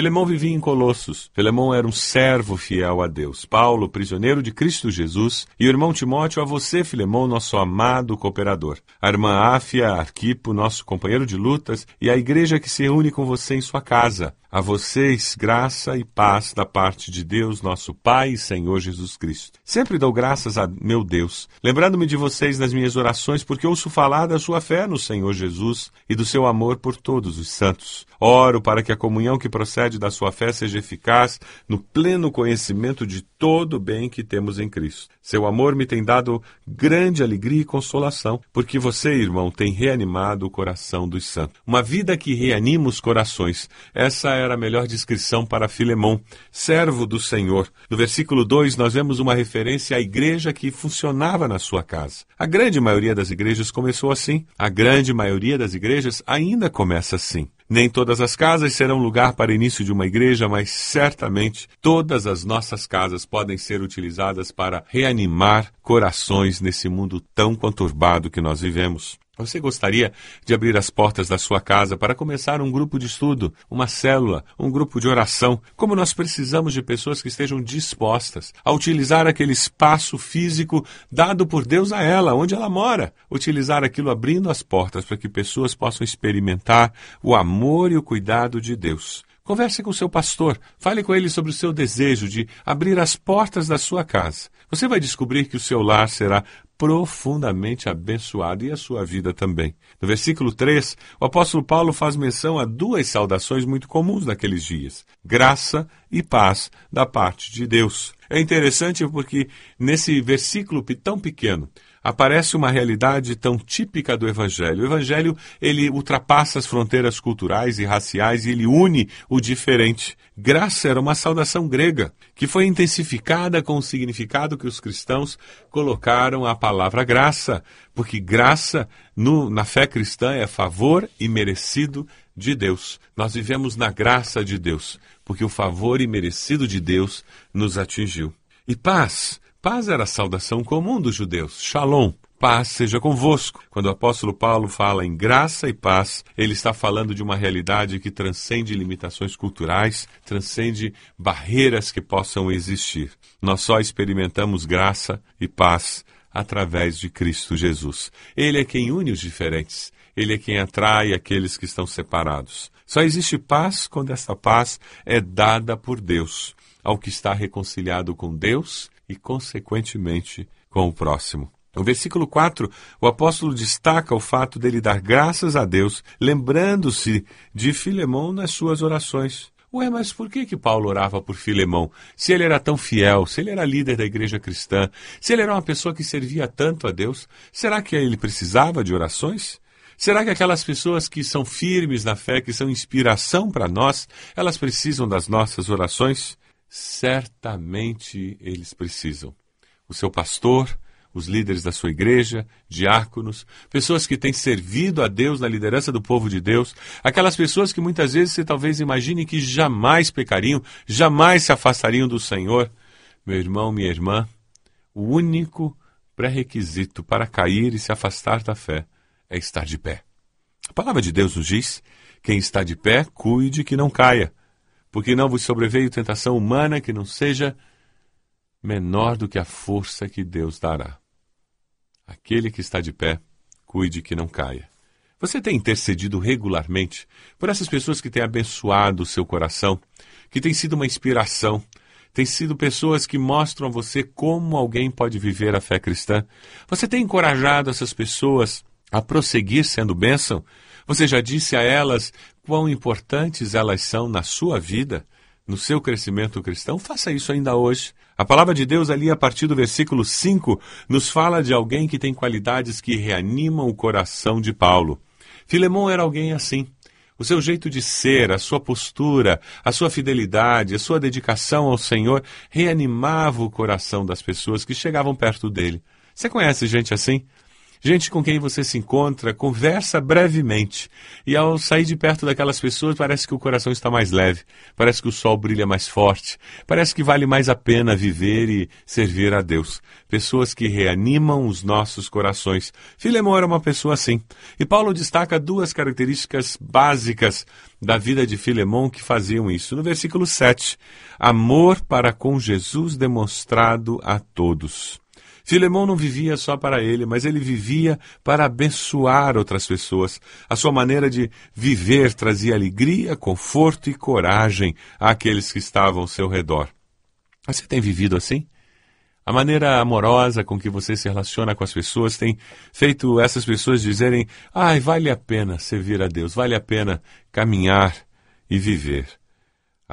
Filemão vivia em Colossos. Filemão era um servo fiel a Deus. Paulo, prisioneiro de Cristo Jesus, e o irmão Timóteo a você, Filemão, nosso amado cooperador. A irmã Áfia, Arquipo, nosso companheiro de lutas, e a igreja que se reúne com você em sua casa. A vocês, graça e paz da parte de Deus, nosso Pai e Senhor Jesus Cristo. Sempre dou graças a meu Deus, lembrando-me de vocês nas minhas orações, porque ouço falar da sua fé no Senhor Jesus e do seu amor por todos os santos. Oro para que a comunhão que procede da sua fé seja eficaz no pleno conhecimento de todo o bem que temos em Cristo. Seu amor me tem dado grande alegria e consolação, porque você, irmão, tem reanimado o coração dos santos. Uma vida que reanima os corações. Essa era a melhor descrição para Filemão, servo do Senhor. No versículo 2, nós vemos uma referência à igreja que funcionava na sua casa. A grande maioria das igrejas começou assim. A grande maioria das igrejas ainda começa assim. Nem todas as casas serão lugar para início de uma igreja, mas certamente todas as nossas casas podem ser utilizadas para reanimar corações nesse mundo tão conturbado que nós vivemos. Você gostaria de abrir as portas da sua casa para começar um grupo de estudo, uma célula, um grupo de oração? Como nós precisamos de pessoas que estejam dispostas a utilizar aquele espaço físico dado por Deus a ela, onde ela mora. Utilizar aquilo abrindo as portas para que pessoas possam experimentar o amor e o cuidado de Deus. Converse com seu pastor, fale com ele sobre o seu desejo de abrir as portas da sua casa. Você vai descobrir que o seu lar será profundamente abençoado e a sua vida também. No versículo 3, o apóstolo Paulo faz menção a duas saudações muito comuns naqueles dias: graça e paz da parte de Deus. É interessante porque nesse versículo tão pequeno, aparece uma realidade tão típica do Evangelho. O Evangelho, ele ultrapassa as fronteiras culturais e raciais e ele une o diferente. Graça era uma saudação grega, que foi intensificada com o significado que os cristãos colocaram à palavra graça, porque graça no, na fé cristã é favor e merecido de Deus. Nós vivemos na graça de Deus, porque o favor imerecido de Deus nos atingiu. E paz Paz era a saudação comum dos judeus. Shalom. Paz seja convosco. Quando o apóstolo Paulo fala em graça e paz, ele está falando de uma realidade que transcende limitações culturais, transcende barreiras que possam existir. Nós só experimentamos graça e paz através de Cristo Jesus. Ele é quem une os diferentes. Ele é quem atrai aqueles que estão separados. Só existe paz quando essa paz é dada por Deus ao que está reconciliado com Deus e, consequentemente, com o próximo. No versículo 4, o apóstolo destaca o fato dele dar graças a Deus, lembrando-se de Filemão nas suas orações. Ué, mas por que, que Paulo orava por Filemão? Se ele era tão fiel, se ele era líder da igreja cristã, se ele era uma pessoa que servia tanto a Deus, será que ele precisava de orações? Será que aquelas pessoas que são firmes na fé, que são inspiração para nós, elas precisam das nossas orações? Certamente eles precisam. O seu pastor, os líderes da sua igreja, diáconos, pessoas que têm servido a Deus na liderança do povo de Deus, aquelas pessoas que muitas vezes você talvez imagine que jamais pecariam, jamais se afastariam do Senhor. Meu irmão, minha irmã, o único pré-requisito para cair e se afastar da fé é estar de pé. A palavra de Deus nos diz: quem está de pé, cuide que não caia porque não vos sobreveio tentação humana que não seja menor do que a força que Deus dará. Aquele que está de pé, cuide que não caia. Você tem intercedido regularmente por essas pessoas que têm abençoado o seu coração, que têm sido uma inspiração, têm sido pessoas que mostram a você como alguém pode viver a fé cristã. Você tem encorajado essas pessoas a prosseguir sendo bênção? Você já disse a elas quão importantes elas são na sua vida, no seu crescimento cristão? Faça isso ainda hoje. A palavra de Deus, ali a partir do versículo 5, nos fala de alguém que tem qualidades que reanimam o coração de Paulo. Filemão era alguém assim. O seu jeito de ser, a sua postura, a sua fidelidade, a sua dedicação ao Senhor reanimava o coração das pessoas que chegavam perto dele. Você conhece gente assim? Gente com quem você se encontra, conversa brevemente. E ao sair de perto daquelas pessoas, parece que o coração está mais leve, parece que o sol brilha mais forte, parece que vale mais a pena viver e servir a Deus. Pessoas que reanimam os nossos corações. Filemão era uma pessoa assim. E Paulo destaca duas características básicas da vida de Filemão que faziam isso. No versículo 7, amor para com Jesus demonstrado a todos. Filemão não vivia só para ele, mas ele vivia para abençoar outras pessoas. A sua maneira de viver trazia alegria, conforto e coragem àqueles que estavam ao seu redor. Você tem vivido assim? A maneira amorosa com que você se relaciona com as pessoas tem feito essas pessoas dizerem: ai, vale a pena servir a Deus, vale a pena caminhar e viver.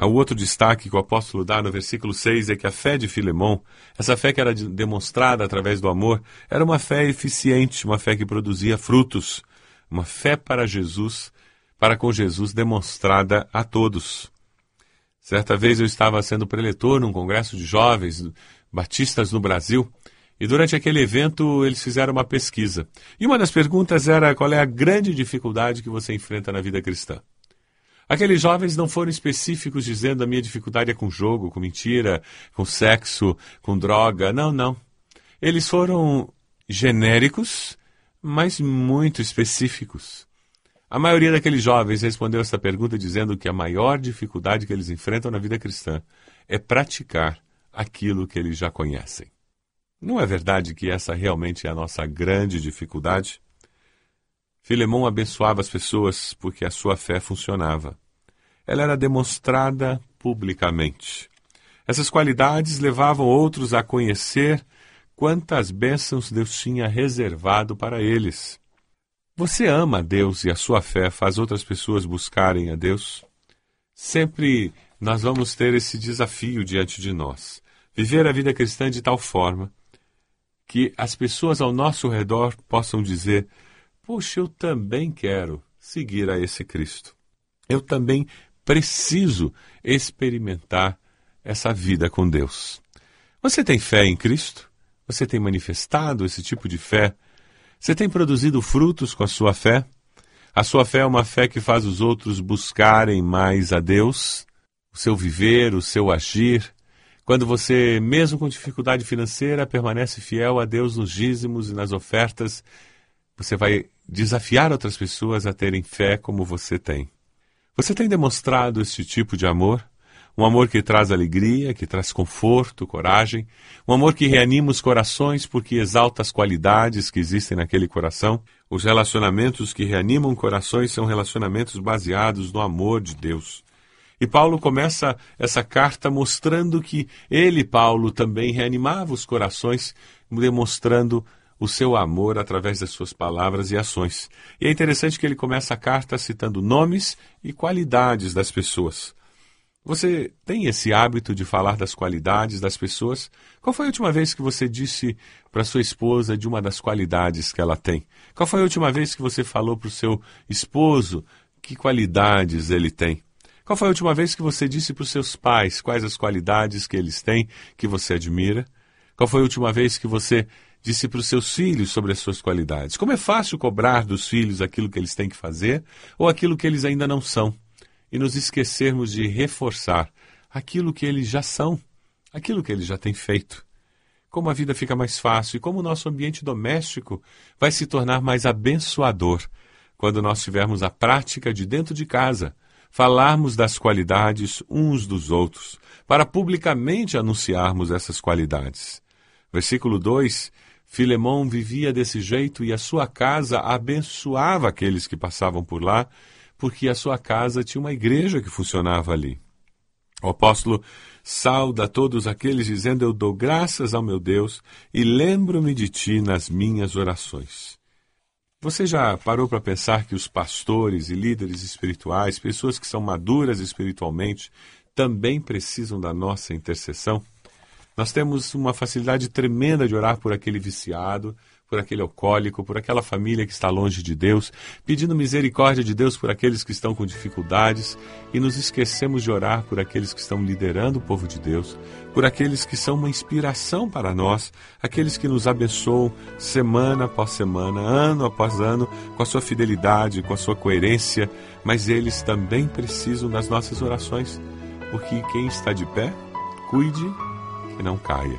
O outro destaque que o apóstolo dá no versículo 6 é que a fé de Filemão, essa fé que era demonstrada através do amor, era uma fé eficiente, uma fé que produzia frutos, uma fé para Jesus, para com Jesus demonstrada a todos. Certa vez eu estava sendo preletor num congresso de jovens batistas no Brasil, e durante aquele evento eles fizeram uma pesquisa. E uma das perguntas era qual é a grande dificuldade que você enfrenta na vida cristã. Aqueles jovens não foram específicos dizendo a minha dificuldade é com jogo, com mentira, com sexo, com droga. Não, não. Eles foram genéricos, mas muito específicos. A maioria daqueles jovens respondeu essa pergunta dizendo que a maior dificuldade que eles enfrentam na vida cristã é praticar aquilo que eles já conhecem. Não é verdade que essa realmente é a nossa grande dificuldade? Filemão abençoava as pessoas porque a sua fé funcionava. Ela era demonstrada publicamente. Essas qualidades levavam outros a conhecer quantas bênçãos Deus tinha reservado para eles. Você ama a Deus e a sua fé faz outras pessoas buscarem a Deus? Sempre nós vamos ter esse desafio diante de nós. Viver a vida cristã de tal forma que as pessoas ao nosso redor possam dizer: Poxa, eu também quero seguir a esse Cristo. Eu também preciso experimentar essa vida com Deus. Você tem fé em Cristo? Você tem manifestado esse tipo de fé? Você tem produzido frutos com a sua fé? A sua fé é uma fé que faz os outros buscarem mais a Deus? O seu viver, o seu agir? Quando você, mesmo com dificuldade financeira, permanece fiel a Deus nos dízimos e nas ofertas, você vai desafiar outras pessoas a terem fé como você tem. Você tem demonstrado esse tipo de amor? Um amor que traz alegria, que traz conforto, coragem, um amor que reanima os corações porque exalta as qualidades que existem naquele coração. Os relacionamentos que reanimam corações são relacionamentos baseados no amor de Deus. E Paulo começa essa carta mostrando que ele, Paulo, também reanimava os corações, demonstrando o seu amor através das suas palavras e ações. E é interessante que ele começa a carta citando nomes e qualidades das pessoas. Você tem esse hábito de falar das qualidades das pessoas? Qual foi a última vez que você disse para sua esposa de uma das qualidades que ela tem? Qual foi a última vez que você falou para o seu esposo que qualidades ele tem? Qual foi a última vez que você disse para os seus pais quais as qualidades que eles têm que você admira? Qual foi a última vez que você disse para os seus filhos sobre as suas qualidades. Como é fácil cobrar dos filhos aquilo que eles têm que fazer ou aquilo que eles ainda não são, e nos esquecermos de reforçar aquilo que eles já são, aquilo que eles já têm feito. Como a vida fica mais fácil e como o nosso ambiente doméstico vai se tornar mais abençoador quando nós tivermos a prática de dentro de casa, falarmos das qualidades uns dos outros, para publicamente anunciarmos essas qualidades. Versículo 2 Filemão vivia desse jeito e a sua casa abençoava aqueles que passavam por lá, porque a sua casa tinha uma igreja que funcionava ali. O apóstolo sauda todos aqueles dizendo: Eu dou graças ao meu Deus e lembro-me de ti nas minhas orações. Você já parou para pensar que os pastores e líderes espirituais, pessoas que são maduras espiritualmente, também precisam da nossa intercessão? Nós temos uma facilidade tremenda de orar por aquele viciado, por aquele alcoólico, por aquela família que está longe de Deus, pedindo misericórdia de Deus por aqueles que estão com dificuldades e nos esquecemos de orar por aqueles que estão liderando o povo de Deus, por aqueles que são uma inspiração para nós, aqueles que nos abençoam semana após semana, ano após ano, com a sua fidelidade, com a sua coerência, mas eles também precisam das nossas orações, porque quem está de pé, cuide que não caia.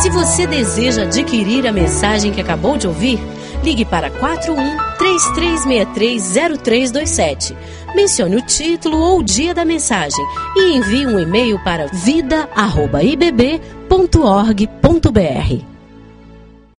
Se você deseja adquirir a mensagem que acabou de ouvir, ligue para 41 33630327. Mencione o título ou o dia da mensagem e envie um e-mail para vida@ibb.org.br.